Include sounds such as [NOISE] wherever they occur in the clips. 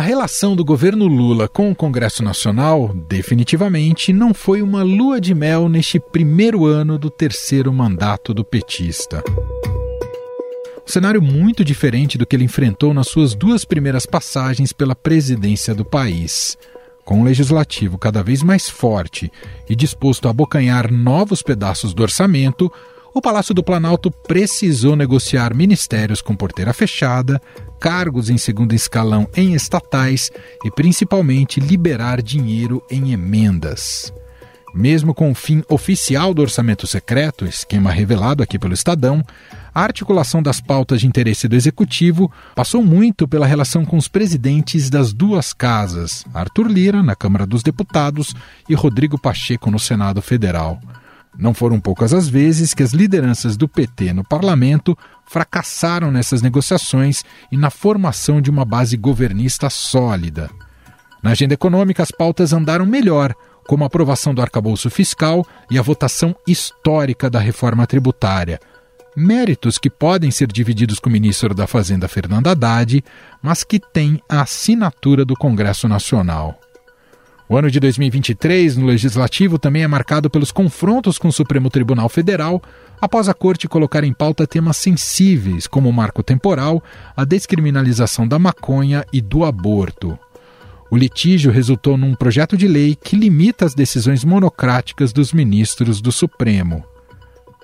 A relação do governo Lula com o Congresso Nacional definitivamente não foi uma lua de mel neste primeiro ano do terceiro mandato do petista. Um cenário muito diferente do que ele enfrentou nas suas duas primeiras passagens pela presidência do país. Com um legislativo cada vez mais forte e disposto a abocanhar novos pedaços do orçamento, o Palácio do Planalto precisou negociar ministérios com porteira fechada, cargos em segundo escalão em estatais e principalmente liberar dinheiro em emendas. Mesmo com o fim oficial do orçamento secreto, esquema revelado aqui pelo Estadão, a articulação das pautas de interesse do executivo passou muito pela relação com os presidentes das duas casas, Arthur Lira, na Câmara dos Deputados, e Rodrigo Pacheco, no Senado Federal. Não foram poucas as vezes que as lideranças do PT no parlamento fracassaram nessas negociações e na formação de uma base governista sólida. Na agenda econômica, as pautas andaram melhor, como a aprovação do arcabouço fiscal e a votação histórica da reforma tributária. Méritos que podem ser divididos com o ministro da Fazenda Fernando Haddad, mas que têm a assinatura do Congresso Nacional. O ano de 2023 no Legislativo também é marcado pelos confrontos com o Supremo Tribunal Federal, após a Corte colocar em pauta temas sensíveis, como o marco temporal, a descriminalização da maconha e do aborto. O litígio resultou num projeto de lei que limita as decisões monocráticas dos ministros do Supremo.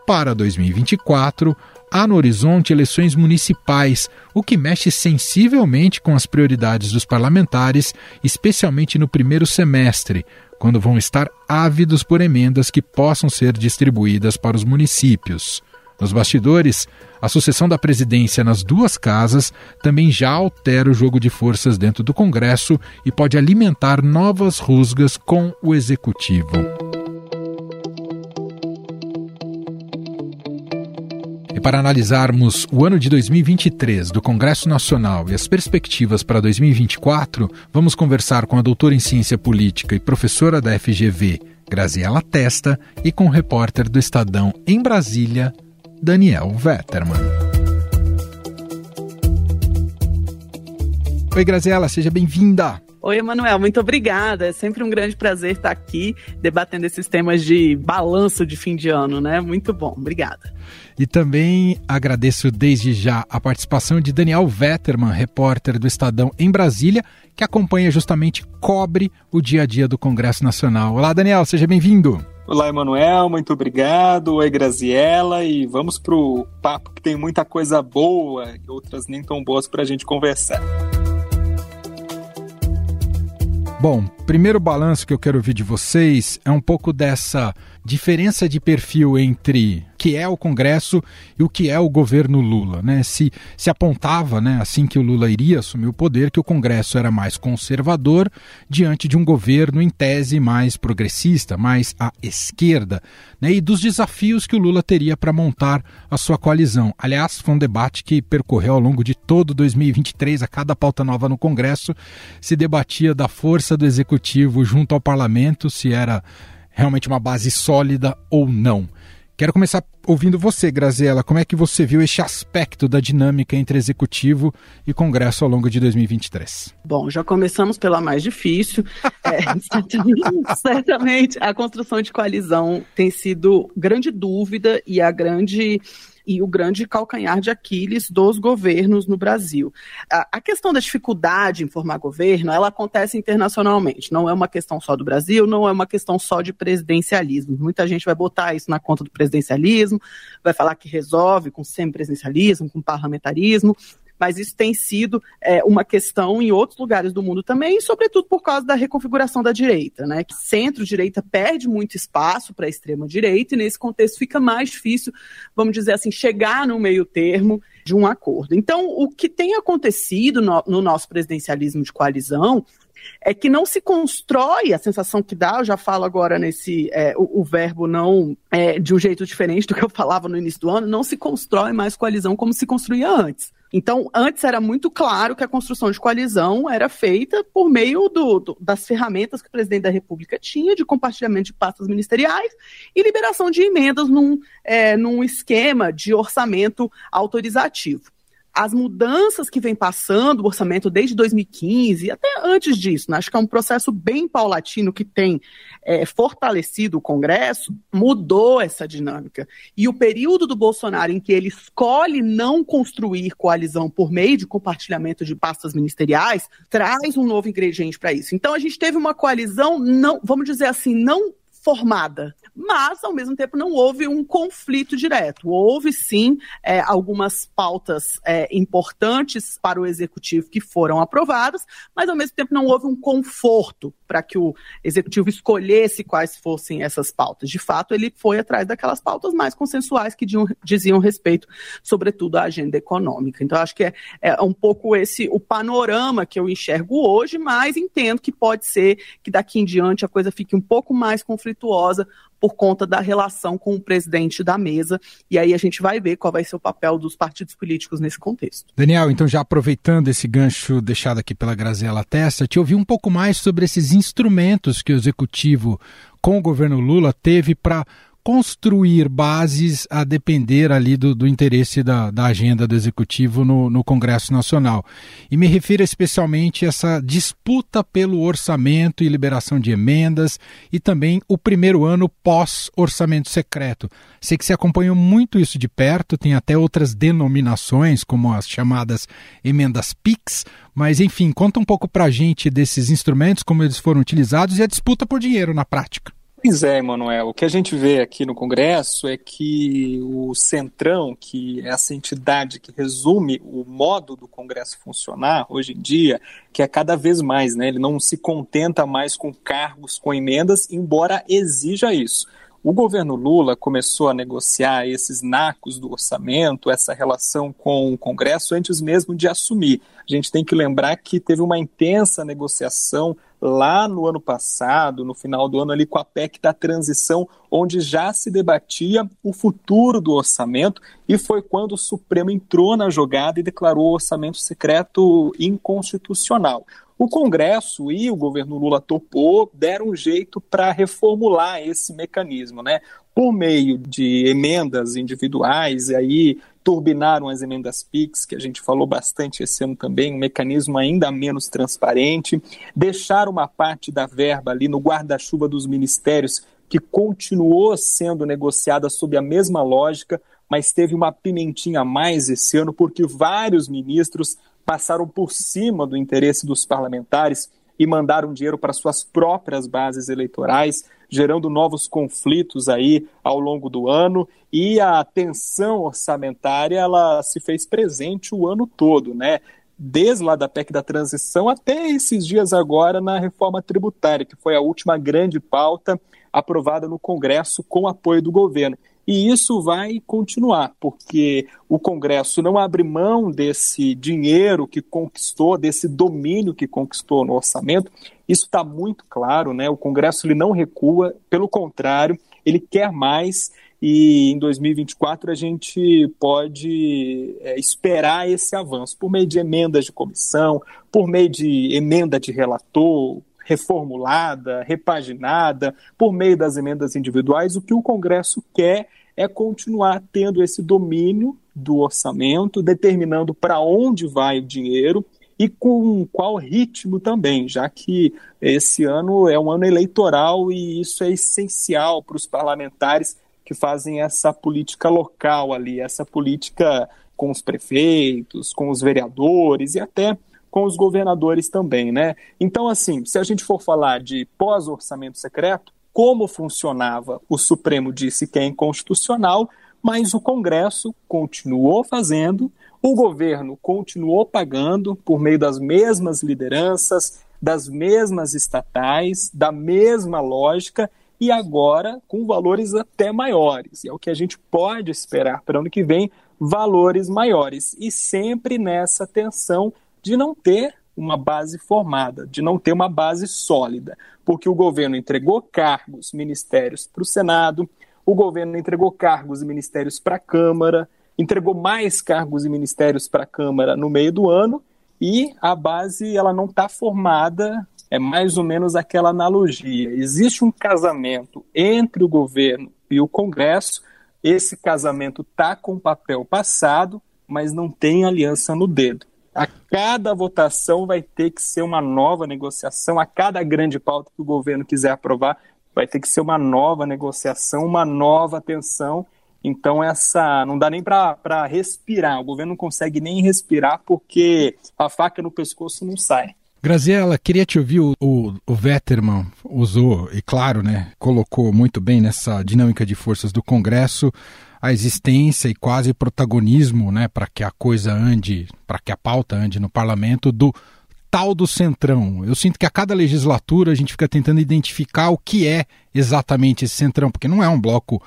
Para 2024, há no horizonte eleições municipais, o que mexe sensivelmente com as prioridades dos parlamentares, especialmente no primeiro semestre, quando vão estar ávidos por emendas que possam ser distribuídas para os municípios. Nos bastidores, a sucessão da presidência nas duas casas também já altera o jogo de forças dentro do Congresso e pode alimentar novas rusgas com o executivo. Para analisarmos o ano de 2023 do Congresso Nacional e as perspectivas para 2024, vamos conversar com a doutora em Ciência Política e professora da FGV, Graziela Testa, e com o repórter do Estadão em Brasília, Daniel Vetterman. Oi, Graziela, seja bem-vinda. Oi, Emanuel, muito obrigada. É sempre um grande prazer estar aqui debatendo esses temas de balanço de fim de ano, né? Muito bom, obrigada. E também agradeço desde já a participação de Daniel Vetterman, repórter do Estadão em Brasília, que acompanha justamente, cobre o dia a dia do Congresso Nacional. Olá, Daniel, seja bem-vindo. Olá, Emanuel, muito obrigado. Oi, Graziella, e vamos para o papo que tem muita coisa boa e outras nem tão boas para a gente conversar. Bom, primeiro balanço que eu quero ouvir de vocês é um pouco dessa diferença de perfil entre o que é o Congresso e o que é o governo Lula. Né? Se, se apontava, né, assim que o Lula iria assumir o poder, que o Congresso era mais conservador diante de um governo, em tese, mais progressista, mais à esquerda, né, e dos desafios que o Lula teria para montar a sua coalizão. Aliás, foi um debate que percorreu ao longo de todo 2023, a cada pauta nova no Congresso, se debatia da força do executivo junto ao parlamento, se era realmente uma base sólida ou não. Quero começar ouvindo você, Graziela. Como é que você viu este aspecto da dinâmica entre executivo e Congresso ao longo de 2023? Bom, já começamos pela mais difícil. é, [LAUGHS] certamente, certamente, a construção de coalizão tem sido grande dúvida e a grande e o grande calcanhar de Aquiles dos governos no Brasil. A, a questão da dificuldade em formar governo, ela acontece internacionalmente, não é uma questão só do Brasil, não é uma questão só de presidencialismo. Muita gente vai botar isso na conta do presidencialismo, vai falar que resolve com semipresidencialismo, com parlamentarismo, mas isso tem sido é, uma questão em outros lugares do mundo também, sobretudo por causa da reconfiguração da direita, né? Que centro-direita perde muito espaço para a extrema-direita e nesse contexto fica mais difícil, vamos dizer assim, chegar no meio termo de um acordo. Então, o que tem acontecido no, no nosso presidencialismo de coalizão é que não se constrói, a sensação que dá, eu já falo agora nesse, é, o, o, verbo não, é, de um jeito diferente do que eu falava no início do ano, não se constrói mais coalizão como se construía antes. Então, antes era muito claro que a construção de coalizão era feita por meio do, do, das ferramentas que o presidente da República tinha de compartilhamento de pastas ministeriais e liberação de emendas num, é, num esquema de orçamento autorizativo. As mudanças que vem passando o orçamento desde 2015, até antes disso, né? acho que é um processo bem paulatino que tem é, fortalecido o Congresso, mudou essa dinâmica. E o período do Bolsonaro em que ele escolhe não construir coalizão por meio de compartilhamento de pastas ministeriais traz um novo ingrediente para isso. Então a gente teve uma coalizão não, vamos dizer assim, não formada mas, ao mesmo tempo, não houve um conflito direto. Houve, sim, é, algumas pautas é, importantes para o executivo que foram aprovadas, mas, ao mesmo tempo, não houve um conforto para que o executivo escolhesse quais fossem essas pautas. De fato, ele foi atrás daquelas pautas mais consensuais que diziam, respeito, sobretudo, à agenda econômica. Então, acho que é, é um pouco esse o panorama que eu enxergo hoje, mas entendo que pode ser que daqui em diante a coisa fique um pouco mais conflituosa por conta da relação com o presidente da mesa. E aí a gente vai ver qual vai ser o papel dos partidos políticos nesse contexto. Daniel, então já aproveitando esse gancho deixado aqui pela Graziela Testa, te ouvi um pouco mais sobre esses instrumentos que o executivo com o governo Lula teve para construir bases a depender ali do, do interesse da, da, agenda do executivo no, no, Congresso Nacional. E me refiro especialmente a essa disputa pelo orçamento e liberação de emendas e também o primeiro ano pós-orçamento secreto. Sei que você acompanhou muito isso de perto, tem até outras denominações, como as chamadas emendas PIX, mas enfim, conta um pouco para a gente desses instrumentos, como eles foram utilizados e a disputa por dinheiro na prática. Pois é, Emanuel. O que a gente vê aqui no Congresso é que o Centrão, que é essa entidade que resume o modo do Congresso funcionar hoje em dia, que é cada vez mais, né? Ele não se contenta mais com cargos, com emendas, embora exija isso. O governo Lula começou a negociar esses nacos do orçamento, essa relação com o Congresso, antes mesmo de assumir. A gente tem que lembrar que teve uma intensa negociação lá no ano passado, no final do ano, ali com a PEC da transição, onde já se debatia o futuro do orçamento, e foi quando o Supremo entrou na jogada e declarou o orçamento secreto inconstitucional. O Congresso e o governo Lula topou, deram um jeito para reformular esse mecanismo, né? Por meio de emendas individuais, e aí turbinaram as emendas PIX, que a gente falou bastante esse ano também, um mecanismo ainda menos transparente, deixaram uma parte da verba ali no guarda-chuva dos ministérios, que continuou sendo negociada sob a mesma lógica, mas teve uma pimentinha a mais esse ano, porque vários ministros passaram por cima do interesse dos parlamentares e mandaram dinheiro para suas próprias bases eleitorais, gerando novos conflitos aí ao longo do ano e a tensão orçamentária ela se fez presente o ano todo, né? Desde lá da PEC da transição até esses dias agora na reforma tributária, que foi a última grande pauta aprovada no Congresso com apoio do governo. E isso vai continuar, porque o Congresso não abre mão desse dinheiro que conquistou, desse domínio que conquistou no orçamento. Isso está muito claro, né? O Congresso ele não recua, pelo contrário, ele quer mais. E em 2024 a gente pode é, esperar esse avanço por meio de emendas de comissão, por meio de emenda de relator, reformulada, repaginada, por meio das emendas individuais, o que o Congresso quer é continuar tendo esse domínio do orçamento, determinando para onde vai o dinheiro e com qual ritmo também, já que esse ano é um ano eleitoral e isso é essencial para os parlamentares que fazem essa política local ali, essa política com os prefeitos, com os vereadores e até com os governadores também, né? Então, assim, se a gente for falar de pós-orçamento secreto, como funcionava, o Supremo disse que é inconstitucional, mas o Congresso continuou fazendo, o governo continuou pagando por meio das mesmas lideranças, das mesmas estatais, da mesma lógica e agora com valores até maiores. E é o que a gente pode esperar para o ano que vem, valores maiores. E sempre nessa tensão de não ter uma base formada, de não ter uma base sólida, porque o governo entregou cargos, ministérios para o Senado, o governo entregou cargos e ministérios para a Câmara, entregou mais cargos e ministérios para a Câmara no meio do ano e a base ela não está formada. É mais ou menos aquela analogia. Existe um casamento entre o governo e o Congresso. Esse casamento está com papel passado, mas não tem aliança no dedo. A cada votação vai ter que ser uma nova negociação, a cada grande pauta que o governo quiser aprovar, vai ter que ser uma nova negociação, uma nova tensão. Então, essa não dá nem para respirar. O governo não consegue nem respirar porque a faca no pescoço não sai. Graziela, queria te ouvir. O, o, o Vetterman usou, e claro, né, colocou muito bem nessa dinâmica de forças do Congresso a existência e quase protagonismo, né, para que a coisa ande, para que a pauta ande no parlamento do tal do centrão. Eu sinto que a cada legislatura a gente fica tentando identificar o que é exatamente esse centrão, porque não é um bloco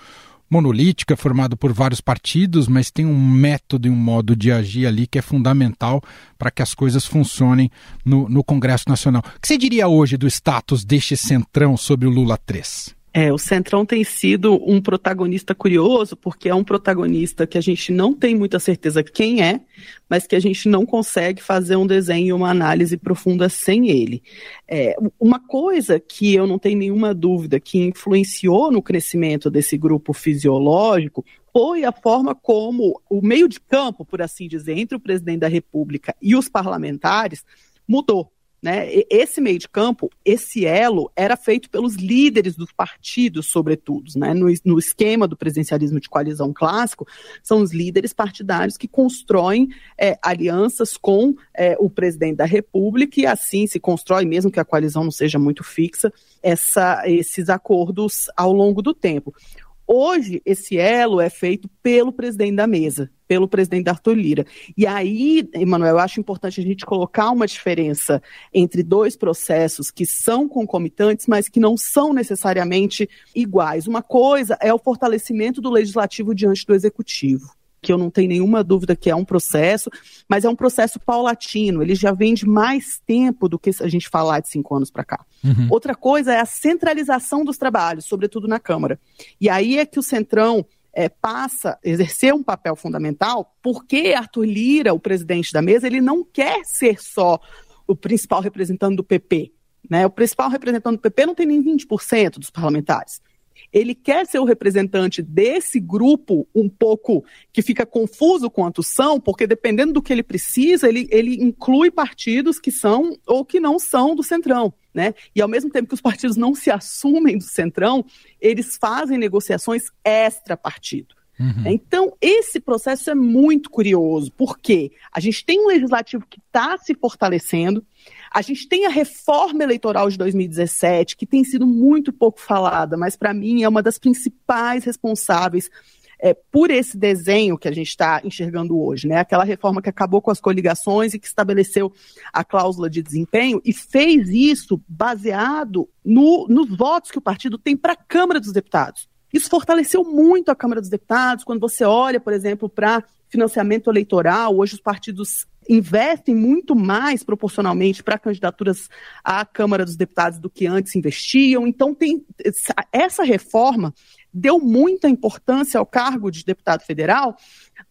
monolítico, é formado por vários partidos, mas tem um método e um modo de agir ali que é fundamental para que as coisas funcionem no, no Congresso Nacional. O que você diria hoje do status deste centrão sobre o Lula 3? É, o Centrão tem sido um protagonista curioso, porque é um protagonista que a gente não tem muita certeza quem é, mas que a gente não consegue fazer um desenho e uma análise profunda sem ele. É, uma coisa que eu não tenho nenhuma dúvida que influenciou no crescimento desse grupo fisiológico foi a forma como o meio de campo, por assim dizer, entre o presidente da República e os parlamentares mudou. Né? Esse meio de campo, esse elo, era feito pelos líderes dos partidos, sobretudo. Né? No, no, esquema do presidencialismo de coalizão clássico, são os líderes partidários que constroem é, alianças com é, o presidente da República e assim se constrói, mesmo que a coalizão não seja muito fixa, essa, esses acordos ao longo do tempo. Hoje, esse elo é feito pelo presidente da mesa, pelo presidente Arthur Lira. E aí, Emanuel, eu acho importante a gente colocar uma diferença entre dois processos que são concomitantes, mas que não são necessariamente iguais. Uma coisa é o fortalecimento do legislativo diante do executivo que eu não tenho nenhuma dúvida que é um processo, mas é um processo paulatino, ele já vem de mais tempo do que a gente falar de cinco anos para cá. Uhum. Outra coisa é a centralização dos trabalhos, sobretudo na Câmara. E aí é que o Centrão é, passa a exercer um papel fundamental, porque Arthur Lira, o presidente da mesa, ele não quer ser só o principal representante do PP. Né? O principal representante do PP não tem nem 20% dos parlamentares ele quer ser o representante desse grupo um pouco que fica confuso quanto são, porque dependendo do que ele precisa, ele, ele inclui partidos que são ou que não são do Centrão. Né? E ao mesmo tempo que os partidos não se assumem do Centrão, eles fazem negociações extra-partido. Uhum. Então, esse processo é muito curioso, porque a gente tem um legislativo que está se fortalecendo, a gente tem a reforma eleitoral de 2017, que tem sido muito pouco falada, mas para mim é uma das principais responsáveis é, por esse desenho que a gente está enxergando hoje, né? Aquela reforma que acabou com as coligações e que estabeleceu a cláusula de desempenho e fez isso baseado no, nos votos que o partido tem para a Câmara dos Deputados. Isso fortaleceu muito a Câmara dos Deputados. Quando você olha, por exemplo, para financiamento eleitoral, hoje os partidos investem muito mais proporcionalmente para candidaturas à Câmara dos Deputados do que antes investiam. Então, tem essa reforma deu muita importância ao cargo de deputado federal,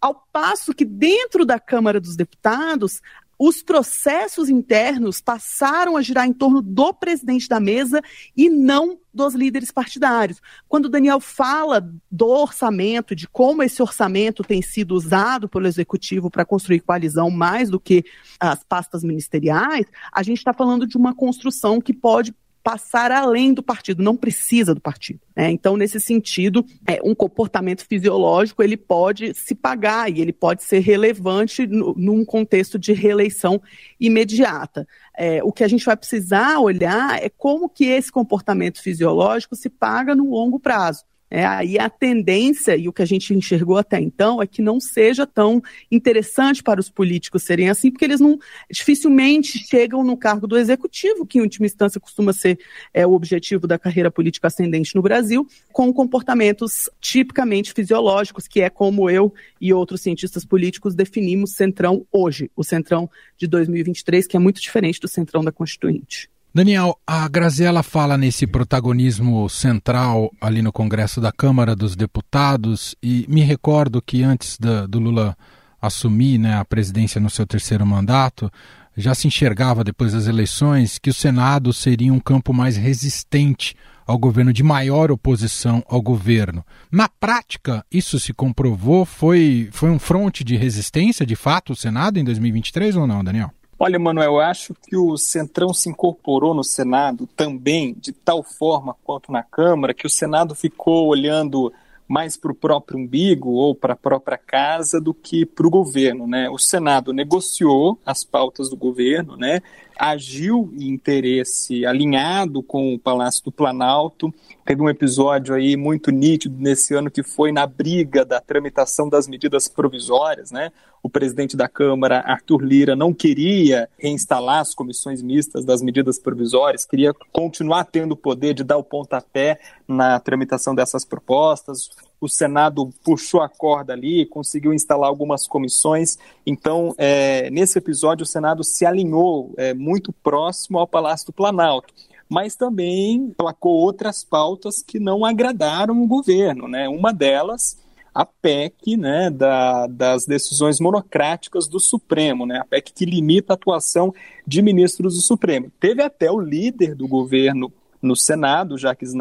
ao passo que dentro da Câmara dos Deputados os processos internos passaram a girar em torno do presidente da mesa e não dos líderes partidários. Quando o Daniel fala do orçamento, de como esse orçamento tem sido usado pelo executivo para construir coalizão mais do que as pastas ministeriais, a gente está falando de uma construção que pode passar além do partido, não precisa do partido. Né? Então, nesse sentido, é, um comportamento fisiológico ele pode se pagar e ele pode ser relevante no, num contexto de reeleição imediata. É, o que a gente vai precisar olhar é como que esse comportamento fisiológico se paga no longo prazo. É, aí a tendência, e o que a gente enxergou até então, é que não seja tão interessante para os políticos serem assim, porque eles não dificilmente chegam no cargo do executivo, que em última instância costuma ser é, o objetivo da carreira política ascendente no Brasil, com comportamentos tipicamente fisiológicos, que é como eu e outros cientistas políticos definimos Centrão hoje, o Centrão de 2023, que é muito diferente do Centrão da Constituinte. Daniel, a Graziella fala nesse protagonismo central ali no Congresso da Câmara dos Deputados e me recordo que antes da, do Lula assumir né, a presidência no seu terceiro mandato, já se enxergava depois das eleições que o Senado seria um campo mais resistente ao governo, de maior oposição ao governo. Na prática, isso se comprovou? Foi, foi um fronte de resistência, de fato, o Senado em 2023 ou não, Daniel? Olha, Manuel, eu acho que o Centrão se incorporou no Senado também de tal forma quanto na Câmara que o Senado ficou olhando mais para o próprio umbigo ou para a própria casa do que para o governo. Né? O Senado negociou as pautas do governo, né? Agiu em interesse alinhado com o Palácio do Planalto. Teve um episódio aí muito nítido nesse ano que foi na briga da tramitação das medidas provisórias, né? O presidente da Câmara, Arthur Lira, não queria reinstalar as comissões mistas das medidas provisórias, queria continuar tendo o poder de dar o pontapé na tramitação dessas propostas o Senado puxou a corda ali, conseguiu instalar algumas comissões. Então, é, nesse episódio, o Senado se alinhou é, muito próximo ao Palácio do Planalto. Mas também placou outras pautas que não agradaram o governo. Né? Uma delas, a PEC né, da, das decisões monocráticas do Supremo, né, a PEC que limita a atuação de ministros do Supremo. Teve até o líder do governo no Senado, Jacques,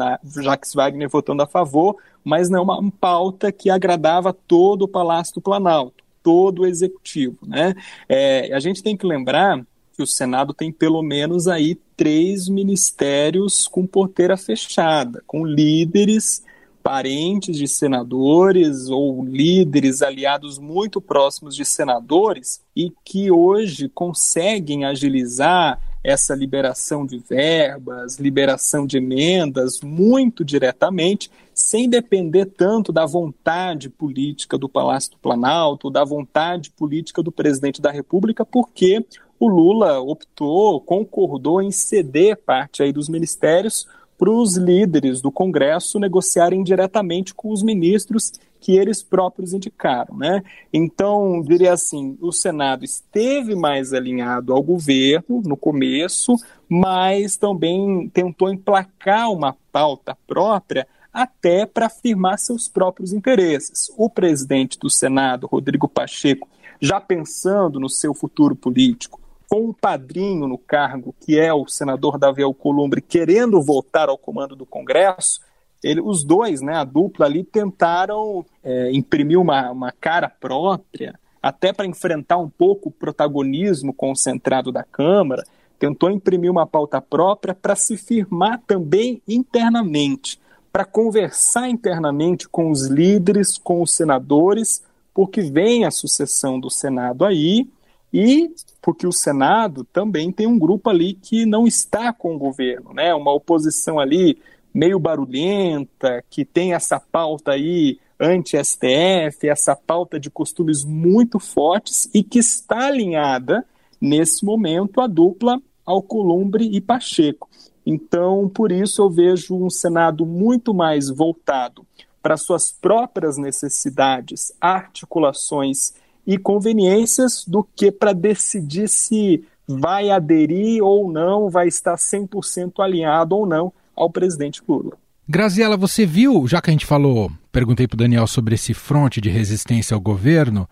Jacques Wagner votando a favor, mas não é uma pauta que agradava todo o Palácio do Planalto, todo o Executivo. Né? É, a gente tem que lembrar que o Senado tem pelo menos aí três ministérios com porteira fechada, com líderes parentes de senadores ou líderes aliados muito próximos de senadores e que hoje conseguem agilizar essa liberação de verbas, liberação de emendas muito diretamente, sem depender tanto da vontade política do Palácio do Planalto, da vontade política do presidente da República, porque o Lula optou, concordou em ceder parte aí dos ministérios para os líderes do Congresso negociarem diretamente com os ministros que eles próprios indicaram. Né? Então, diria assim: o Senado esteve mais alinhado ao governo no começo, mas também tentou emplacar uma pauta própria até para afirmar seus próprios interesses. O presidente do Senado, Rodrigo Pacheco, já pensando no seu futuro político, com um padrinho no cargo, que é o senador Davi Alcolumbre, querendo voltar ao comando do Congresso, ele, os dois, né, a dupla ali, tentaram é, imprimir uma, uma cara própria, até para enfrentar um pouco o protagonismo concentrado da Câmara, tentou imprimir uma pauta própria para se firmar também internamente, para conversar internamente com os líderes, com os senadores, porque vem a sucessão do Senado aí, e porque o Senado também tem um grupo ali que não está com o governo, né? Uma oposição ali meio barulhenta, que tem essa pauta aí anti-STF, essa pauta de costumes muito fortes e que está alinhada nesse momento a dupla Alcolumbre e Pacheco. Então, por isso eu vejo um Senado muito mais voltado para suas próprias necessidades, articulações e conveniências do que para decidir se vai aderir ou não, vai estar 100% alinhado ou não ao presidente Lula. Graziela, você viu, já que a gente falou, perguntei para o Daniel sobre esse fronte de resistência ao governo,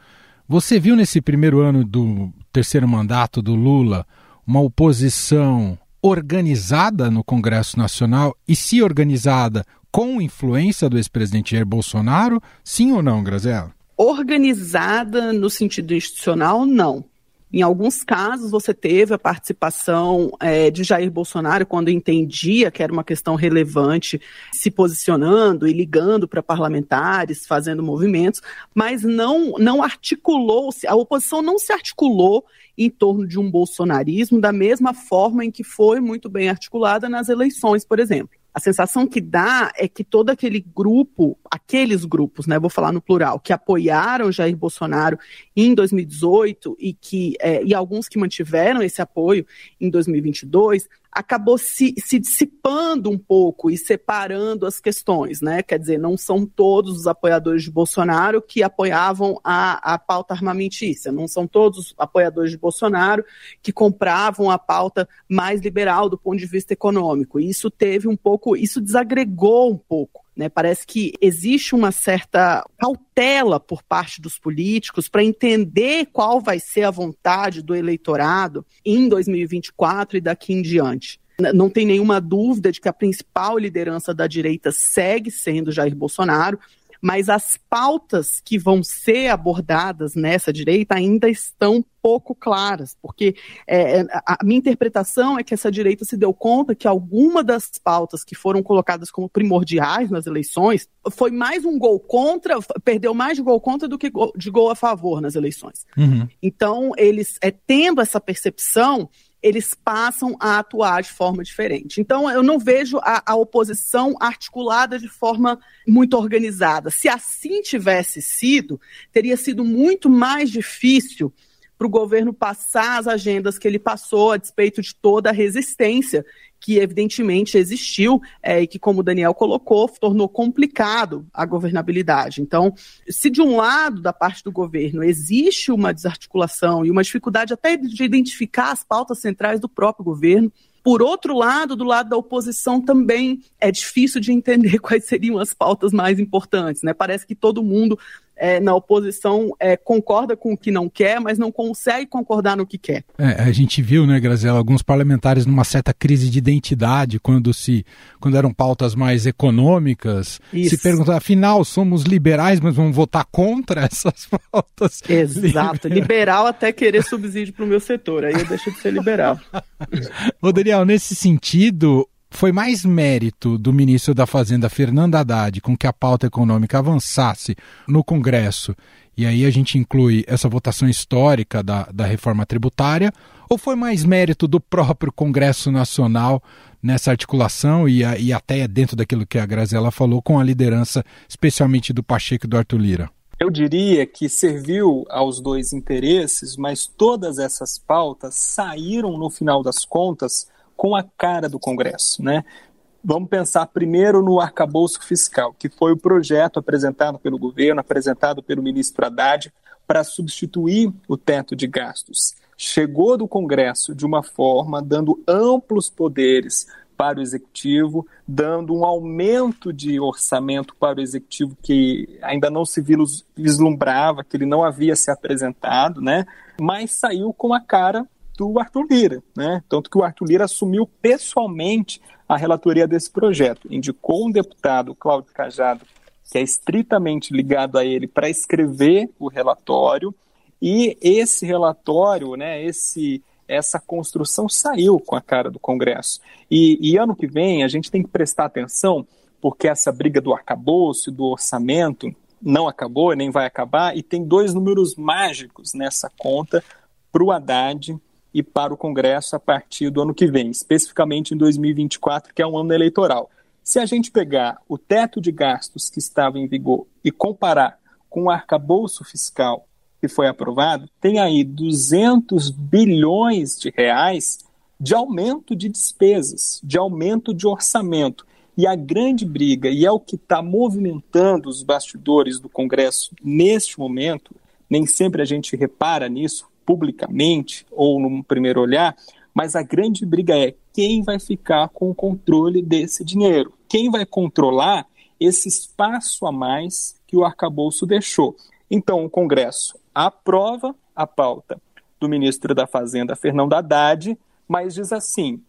você viu nesse primeiro ano do terceiro mandato do Lula uma oposição organizada no Congresso Nacional e se organizada com influência do ex-presidente Jair Bolsonaro, sim ou não, Graziela? Organizada no sentido institucional, não. Em alguns casos, você teve a participação é, de Jair Bolsonaro quando entendia que era uma questão relevante, se posicionando e ligando para parlamentares, fazendo movimentos, mas não, não articulou-se, a oposição não se articulou em torno de um bolsonarismo da mesma forma em que foi muito bem articulada nas eleições, por exemplo. A sensação que dá é que todo aquele grupo, aqueles grupos, né, vou falar no plural, que apoiaram Jair Bolsonaro em 2018 e que é, e alguns que mantiveram esse apoio em 2022, acabou se, se dissipando um pouco e separando as questões, né? Quer dizer, não são todos os apoiadores de Bolsonaro que apoiavam a, a pauta armamentícia, não são todos os apoiadores de Bolsonaro que compravam a pauta mais liberal do ponto de vista econômico. E isso teve um pouco, isso desagregou um pouco Né? Parece que existe uma certa cautela por parte dos políticos para entender qual vai ser a vontade do eleitorado em 2024 e daqui em diante. Não tem nenhuma dúvida de que a principal liderança da direita segue sendo Jair Bolsonaro, mas as pautas que vão ser abordadas nessa direita ainda estão pouco claras, porque é, é a minha interpretação é que essa direita se deu conta que alguma das pautas que foram colocadas como primordiais nas eleições foi mais um gol contra, perdeu mais de gol contra do que de gol a favor nas eleições. Uhum. Então, eles, é, tendo essa percepção, eles passam a atuar de forma diferente. Então, eu não vejo a, a, oposição articulada de forma muito organizada. Se assim tivesse sido, teria sido muito mais difícil para o governo passar as agendas que ele passou, a despeito de toda a resistência que evidentemente existiu é, e que, como o Daniel colocou, tornou complicado a governabilidade. Então, se de um lado da parte do governo existe uma desarticulação e uma dificuldade até de identificar as pautas centrais do próprio governo, por outro lado, do lado da oposição também é difícil de entender [LAUGHS] quais seriam as pautas mais importantes. Né? Parece que todo mundo é, na oposição é, concorda com o que não quer, mas não consegue concordar no que quer. É, a gente viu, né, Grazela, alguns parlamentares numa certa crise de identidade quando se quando eram pautas mais econômicas, Isso. se perguntar, afinal, somos liberais, mas vamos votar contra [LAUGHS] essas pautas. Exato, liberal até querer subsídio para o meu setor, aí eu deixo de ser liberal. [LAUGHS] Ô Daniel, nesse sentido, foi mais mérito do ministro da Fazenda, Fernando Haddad, com que a pauta econômica avançasse no Congresso, e aí a gente inclui essa votação histórica da, da reforma tributária, ou foi mais mérito do próprio Congresso Nacional nessa articulação e, e até dentro daquilo que a Grazela falou, com a liderança especialmente do Pacheco e do Arthur Lira? Eu diria que serviu aos dois interesses, mas todas essas pautas saíram, no final das contas, com a cara do Congresso, né? Vamos pensar primeiro no arcabouço fiscal, que foi o projeto apresentado pelo governo, apresentado pelo ministro Haddad, para substituir o teto de gastos. Chegou do Congresso de uma forma dando amplos poderes para o executivo, dando um aumento de orçamento para o executivo que ainda não se vislumbrava, que ele não havia se apresentado, né? Mas saiu com a cara do Arthur Lira, né? Tanto que o Arthur Lira assumiu pessoalmente a relatoria desse projeto, indicou um deputado, Cláudio Cajado, que é estritamente ligado a ele para escrever o relatório, e esse relatório, né, esse essa construção saiu com a cara do Congresso. E, e ano que vem a gente tem que prestar atenção, porque essa briga do arcabouço, do orçamento, não acabou, nem vai acabar, e tem dois números mágicos nessa conta para o Haddad e para o Congresso a partir do ano que vem, especificamente em 2024, que é um ano eleitoral. Se a gente pegar o teto de gastos que estava em vigor e comparar com o arcabouço fiscal que foi aprovado, tem aí 200 bilhões de reais de aumento de despesas, de aumento de orçamento. E a grande briga, e é o que está movimentando os bastidores do Congresso neste momento, nem sempre a gente repara nisso, publicamente ou num primeiro olhar, mas a grande briga é quem vai ficar com o controle desse dinheiro, quem vai controlar esse espaço a mais que o arcabouço deixou. Então, o Congresso aprova a pauta do ministro da Fazenda, Fernando Haddad, mas diz assim: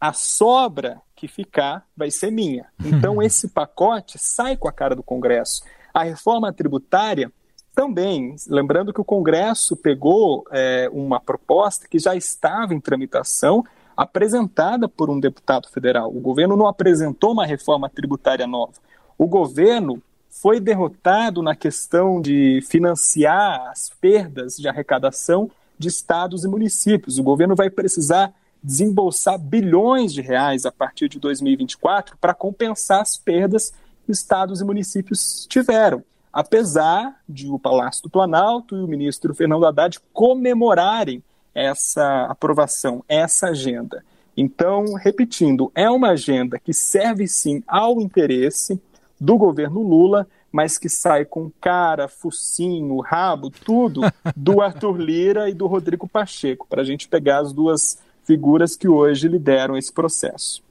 a sobra que ficar vai ser minha. [LAUGHS] Então, esse pacote sai com a cara do Congresso. A reforma tributária também, lembrando que o Congresso pegou é, uma proposta que já estava em tramitação, apresentada por um deputado federal. O governo não apresentou uma reforma tributária nova. O governo foi derrotado na questão de financiar as perdas de arrecadação de estados e municípios. O governo vai precisar desembolsar bilhões de reais a partir de 2024 para compensar as perdas que estados e municípios tiveram apesar de o Palácio do Planalto e o ministro Fernando Haddad comemorarem essa aprovação, essa agenda. Então, repetindo, é uma agenda que serve sim ao interesse do governo Lula, mas que sai com cara, focinho, rabo, tudo do [LAUGHS] Arthur Lira e do Rodrigo Pacheco, para a gente pegar as duas figuras que hoje lideram esse processo.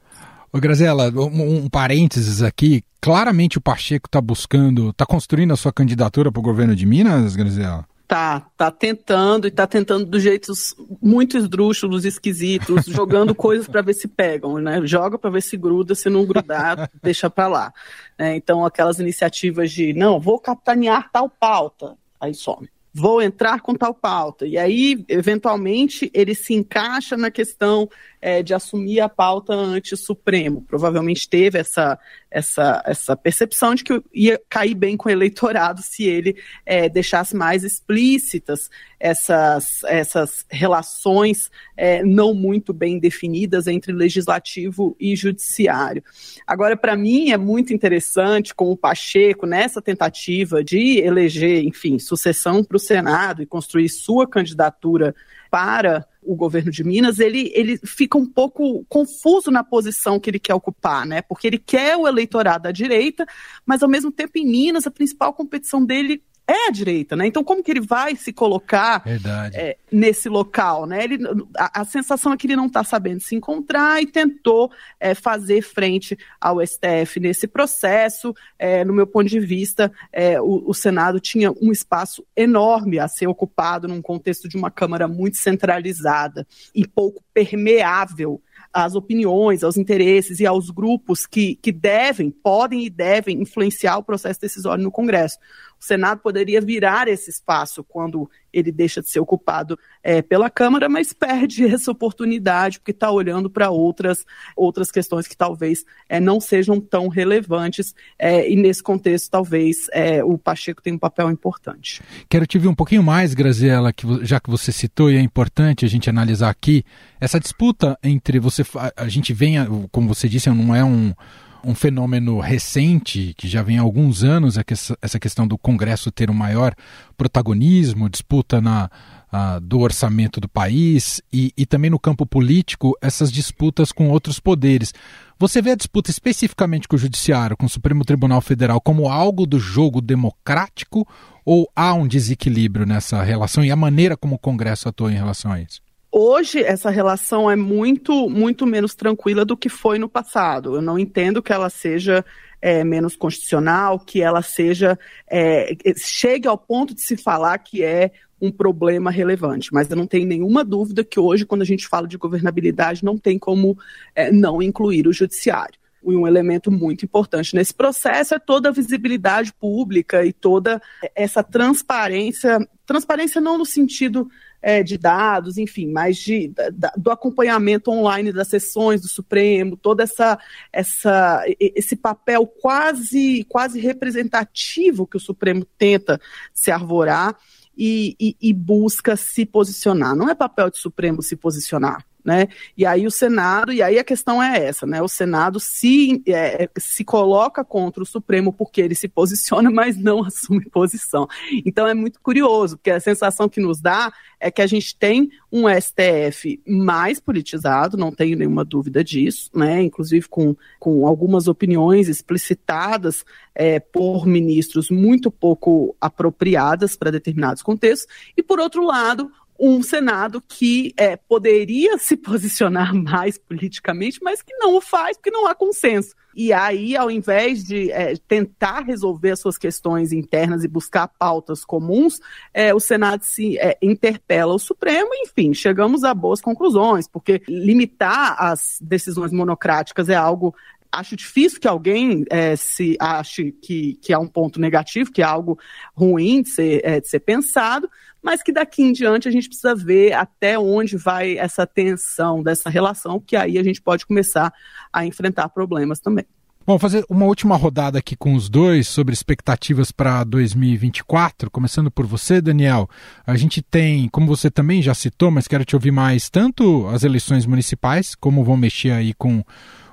Ô, Grazela, um, um parênteses aqui. Claramente o Pacheco está buscando, está construindo a sua candidatura para o governo de Minas, Grazela? Tá, tá tentando e tá tentando do jeitos muito esdrúxulos, esquisitos, [LAUGHS] jogando coisas para ver se pegam, né? Joga para ver se gruda, se não grudar, [LAUGHS] deixa para lá. É, então, aquelas iniciativas de, não, vou capitanear tal pauta, aí some vou entrar com tal pauta. E aí, eventualmente, ele se encaixa na questão é, de assumir a pauta ante Supremo. Provavelmente teve essa, essa, essa percepção de que ia cair bem com o eleitorado se ele é, deixasse mais explícitas essas, essas relações é, não muito bem definidas entre legislativo e judiciário. Agora, para mim, é muito interessante com o Pacheco, nessa tentativa de eleger, enfim, sucessão para o Senado e construir sua candidatura para o governo de Minas, ele, ele fica um pouco confuso na posição que ele quer ocupar, né? Porque ele quer o eleitorado da direita, mas ao mesmo tempo em Minas a principal competição dele é a direita, né? Então, como que ele vai se colocar é, nesse local, né? Ele, a, a, sensação é que ele não está sabendo se encontrar e tentou é, fazer frente ao STF nesse processo. É, no meu ponto de vista, é, o, o, Senado tinha um espaço enorme a ser ocupado num contexto de uma Câmara muito centralizada e pouco permeável às opiniões, aos interesses e aos grupos que, que devem, podem e devem influenciar o processo decisório no Congresso. O Senado poderia virar esse espaço quando ele deixa de ser ocupado é, pela Câmara, mas perde [LAUGHS] essa oportunidade porque está olhando para outras, outras questões que talvez é, não sejam tão relevantes é, e nesse contexto talvez é, o Pacheco tenha um papel importante. Quero te ver um pouquinho mais, Graziela, que, já que você citou e é importante a gente analisar aqui, essa disputa entre você, a gente vem, como você disse, não é um um fenômeno recente, que já vem há alguns anos, é essa questão do Congresso ter um maior protagonismo, disputa na, do orçamento do país e, e também no campo político, essas disputas com outros poderes. Você vê a disputa especificamente com o Judiciário, com o Supremo Tribunal Federal, como algo do jogo democrático ou há um desequilíbrio nessa relação e a maneira como o Congresso atua em relação a isso? Hoje essa relação é muito, muito menos tranquila do que foi no passado. Eu não entendo que ela seja é, menos constitucional, que ela seja é, chegue ao ponto de se falar que é um problema relevante. Mas eu não tenho nenhuma dúvida que hoje, quando a gente fala de governabilidade, não tem como é, não incluir o judiciário. E um elemento muito importante nesse processo é toda a visibilidade pública e toda essa transparência, transparência não no sentido é, de dados, enfim, mas de, da, do acompanhamento online das sessões do Supremo, toda essa, essa esse papel quase quase representativo que o Supremo tenta se arvorar e, e, e busca se posicionar. Não é papel de Supremo se posicionar né? E aí o Senado, e aí a questão é essa, né? O Senado se, é, se coloca contra o Supremo porque ele se posiciona, [LAUGHS] mas não assume posição. Então é muito curioso, porque a sensação que nos dá é que a gente tem um STF mais politizado, não tenho nenhuma dúvida disso, né? Inclusive com, com algumas opiniões explicitadas é, por ministros muito pouco apropriadas para determinados contextos, e por outro lado, um Senado que é, poderia se posicionar [LAUGHS] mais politicamente, mas que não o faz porque não há consenso. E aí, ao invés de é, tentar resolver as suas questões internas e buscar pautas comuns, é, o Senado se é, interpela o Supremo, enfim, chegamos a boas conclusões, porque limitar as decisões monocráticas é algo acho difícil que alguém é, se ache que, que é um ponto negativo, que é algo ruim de ser, é, de ser pensado, mas que daqui em diante a gente precisa ver até onde vai essa tensão dessa relação, que aí a gente pode começar a enfrentar problemas também. Bom, fazer uma última rodada aqui com os dois sobre expectativas para 2024, começando por você, Daniel. A gente tem, como você também já citou, mas quero te ouvir mais, tanto as eleições municipais, como vão mexer aí com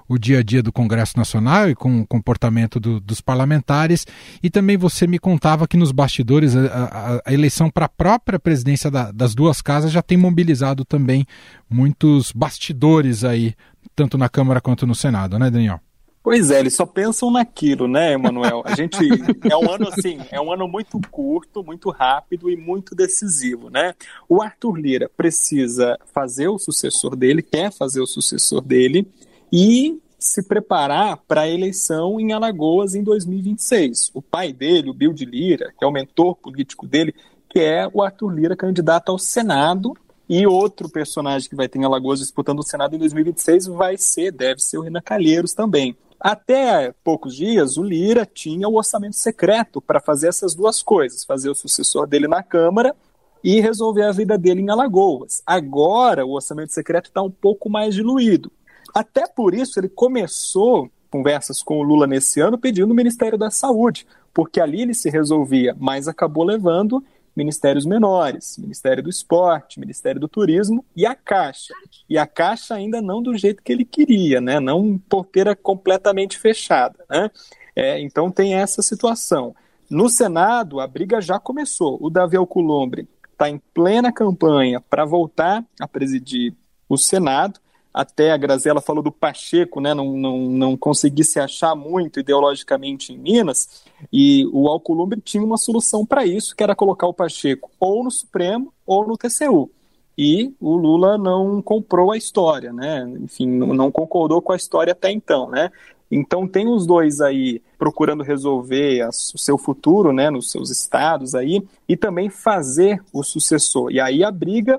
o dia a dia do Congresso Nacional e com o comportamento do, dos parlamentares. E também você me contava que nos bastidores a, a, a eleição para a própria presidência da, das duas casas já tem mobilizado também muitos bastidores aí, tanto na Câmara quanto no Senado, né, Daniel? Pois é, eles só pensam naquilo, né, Emanuel? A gente [LAUGHS] é um ano assim, é um ano muito curto, muito rápido e muito decisivo, né? O Arthur Lira precisa fazer o sucessor dele, quer fazer o sucessor dele, e se preparar para a eleição em Alagoas em 2026. O pai dele, o Bill de Lira, que é o mentor político dele, que é o Arthur Lira, candidato ao Senado, e outro personagem que vai ter em Alagoas disputando o Senado em 2026 vai ser, deve ser o Renan Calheiros também. Até poucos dias, o Lira tinha o orçamento secreto para fazer essas duas coisas: fazer o sucessor dele na Câmara e resolver a vida dele em Alagoas. Agora, o orçamento secreto está um pouco mais diluído. Até por isso, ele começou conversas com o Lula nesse ano pedindo o Ministério da Saúde, porque ali ele se resolvia, mas acabou levando ministérios menores, Ministério do Esporte, Ministério do Turismo e a Caixa. E a Caixa ainda não do jeito que ele queria, né? Não porteira completamente fechada, né? É, então tem essa situação. No Senado, a briga já começou. O Davi Alcolumbre está em plena campanha para voltar a presidir o Senado até a Grazela falou do Pacheco, né, não, não, não conseguir se achar muito ideologicamente em Minas, e o Alcolumbre tinha uma solução para isso, que era colocar o Pacheco ou no Supremo ou no TCU. E o Lula não comprou a história, né? Enfim, não concordou com a história até então, né? Então tem os dois aí procurando resolver o seu futuro, né, nos seus estados aí, e também fazer o sucessor. E aí a briga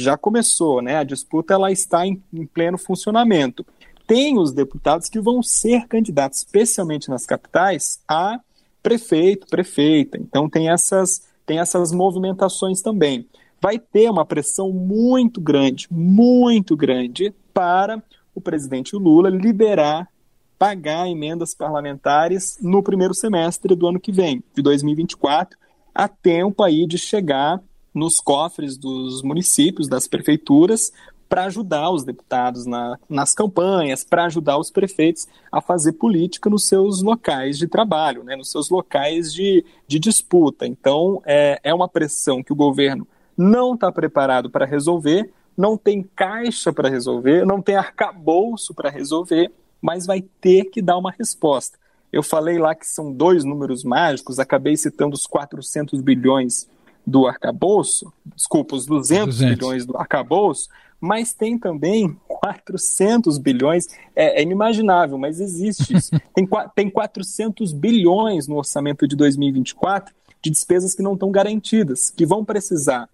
já começou, né? A disputa ela está em, em pleno funcionamento. Tem os deputados que vão ser candidatos, especialmente nas capitais, a prefeito, prefeita. Então tem essas tem essas movimentações também. Vai ter uma pressão muito grande, muito grande para o presidente Lula liberar pagar emendas parlamentares no primeiro semestre do ano que vem, de 2024, a tempo aí de chegar nos cofres dos municípios, das prefeituras, para ajudar os deputados na, nas campanhas, para ajudar os prefeitos a fazer política nos seus locais de trabalho, né, nos seus locais de, de disputa. Então, é, é uma pressão que o governo não está preparado para resolver, não tem caixa para resolver, não tem arcabouço para resolver, mas vai ter que dar uma resposta. Eu falei lá que são dois números mágicos, acabei citando os 400 bilhões do arcabouço, desculpa, os 200, 200. bilhões do arcabouço, mas tem também 400 bilhões, é, é inimaginável, mas existe isso. [LAUGHS] tem, tem 400 bilhões no orçamento de 2024 de despesas que não estão garantidas, que vão precisar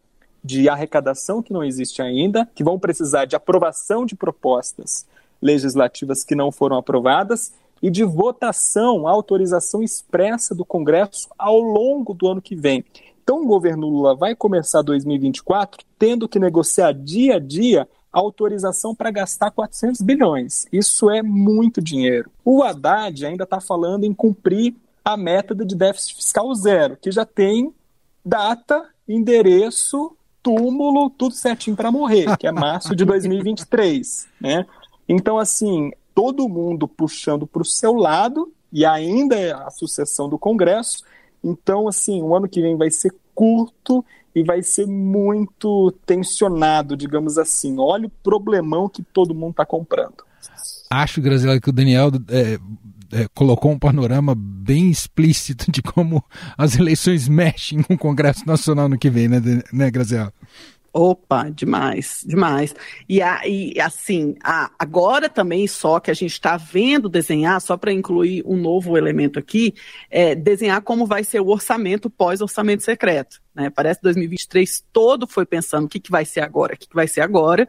de arrecadação que não existe ainda, que vão precisar de aprovação de propostas legislativas que não foram aprovadas e de votação, autorização expressa do Congresso ao longo do ano que vem. Então, o governo Lula vai começar 2024 tendo que negociar dia a dia autorização para gastar 400 bilhões. Isso é muito dinheiro. O Haddad ainda está falando em cumprir a meta de déficit fiscal zero, que já tem data, endereço, túmulo, tudo certinho para morrer, que é março de 2023. Né? Então, assim, todo mundo puxando para o seu lado, e ainda é a sucessão do Congresso, então, assim, o ano que vem vai ser curto e vai ser muito tensionado, digamos assim. Olha o problemão que todo mundo está comprando. Acho, Graziela, que o Daniel é, é, colocou um panorama bem explícito de como as eleições mexem com o Congresso Nacional no que vem, né, né Graziela? Opa, demais, demais. E, a, e assim, a, agora também só que a gente está vendo desenhar, só para incluir um novo elemento aqui, é desenhar como vai ser o orçamento pós-orçamento secreto. Né? Parece que 2023 todo foi pensando o que, que vai ser agora, o que, que vai ser agora.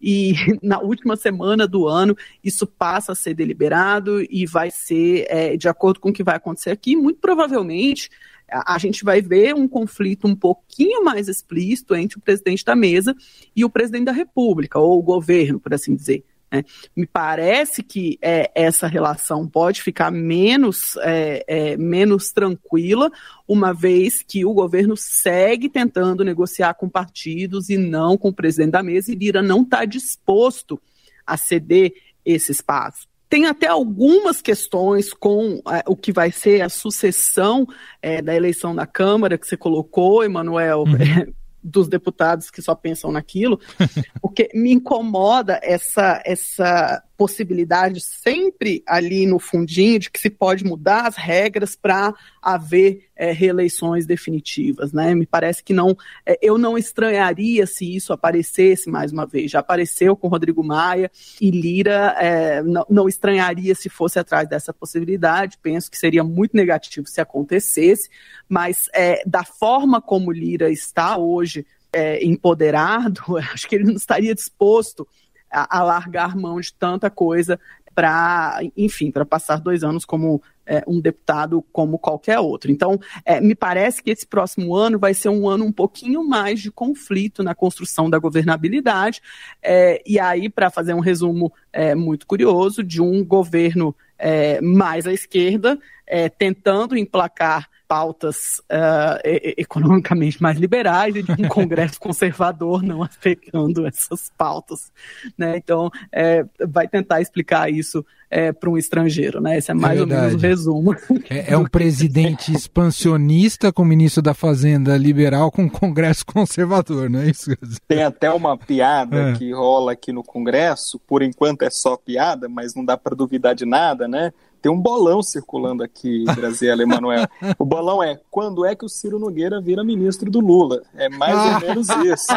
E [LAUGHS] na última semana do ano isso passa a ser deliberado e vai ser é, de acordo com o que vai acontecer aqui. Muito provavelmente a gente vai ver um conflito um pouquinho mais explícito entre o presidente da mesa e o presidente da República, ou o governo, por assim dizer. Né? Me parece que é, essa relação pode ficar menos, é, é, menos tranquila, uma vez que o governo segue tentando negociar com partidos e não com o presidente da mesa, e Lira não está disposto a ceder esse espaço. Tem até algumas questões com é, o que vai ser a sucessão é, da eleição da Câmara, que você colocou, Emanuel, uhum. é, dos deputados que só pensam naquilo, [LAUGHS] porque me incomoda essa, essa possibilidade sempre ali no fundinho de que se pode mudar as regras para haver é, reeleições definitivas, né? Me parece que não, é, eu não estranharia se isso aparecesse mais uma vez. Já apareceu com Rodrigo Maia e Lira, é, não, não estranharia se fosse atrás dessa possibilidade. Penso que seria muito negativo se acontecesse, mas é, da forma como Lira está hoje é, empoderado, [LAUGHS] acho que ele não estaria disposto a, a largar mão de tanta coisa para, enfim, para passar dois anos como é, um deputado como qualquer outro. Então, é, me parece que esse próximo ano vai ser um ano um pouquinho mais de conflito na construção da governabilidade. É, e aí, para fazer um resumo é, muito curioso, de um governo é, mais à esquerda, é, tentando emplacar pautas uh, economicamente mais liberais e de um Congresso [LAUGHS] conservador não afetando essas pautas. Né? Então, é, vai tentar explicar isso é, para um estrangeiro. Né? Esse é mais é ou menos o resumo. É, é um presidente expansionista com o ministro da Fazenda liberal com o Congresso conservador, não é isso? Tem até uma piada é. que rola aqui no Congresso, por enquanto é só piada, mas não dá para duvidar de nada, né? Tem um bolão circulando aqui, Graziela Emanuel. [LAUGHS] O bolão é: quando é que o Ciro Nogueira vira ministro do Lula? É mais ou menos isso. [LAUGHS]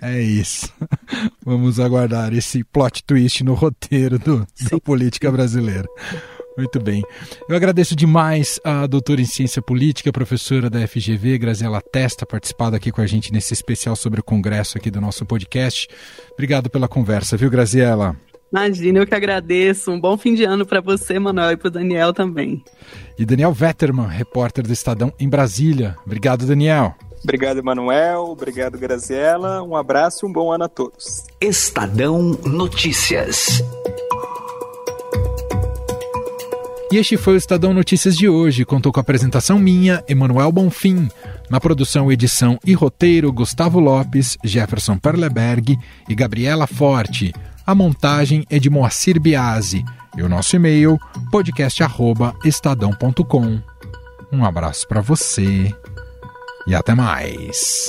É isso. Vamos aguardar esse plot twist no roteiro do, da política brasileira. Muito bem. Eu agradeço demais a doutora em Ciência Política, professora da FGV, Graziela Testa, participado aqui com a gente nesse especial sobre o Congresso aqui do nosso podcast. Obrigado pela conversa, viu, Graziela? Imagina, eu que agradeço. Um bom fim de ano para você, Manuel, e para o Daniel também. E Daniel Vetterman, repórter do Estadão em Brasília. Obrigado, Daniel. Obrigado, Emanuel. Obrigado, Graziela. Um abraço e um bom ano a todos. Estadão Notícias. E este foi o Estadão Notícias de hoje. Contou com a apresentação minha, Emanuel Bonfim. Na produção, edição e roteiro, Gustavo Lopes, Jefferson Perleberg e Gabriela Forte. A montagem é de Moacir Biasi e o nosso e-mail podcast@estadão.com. Um abraço para você e até mais.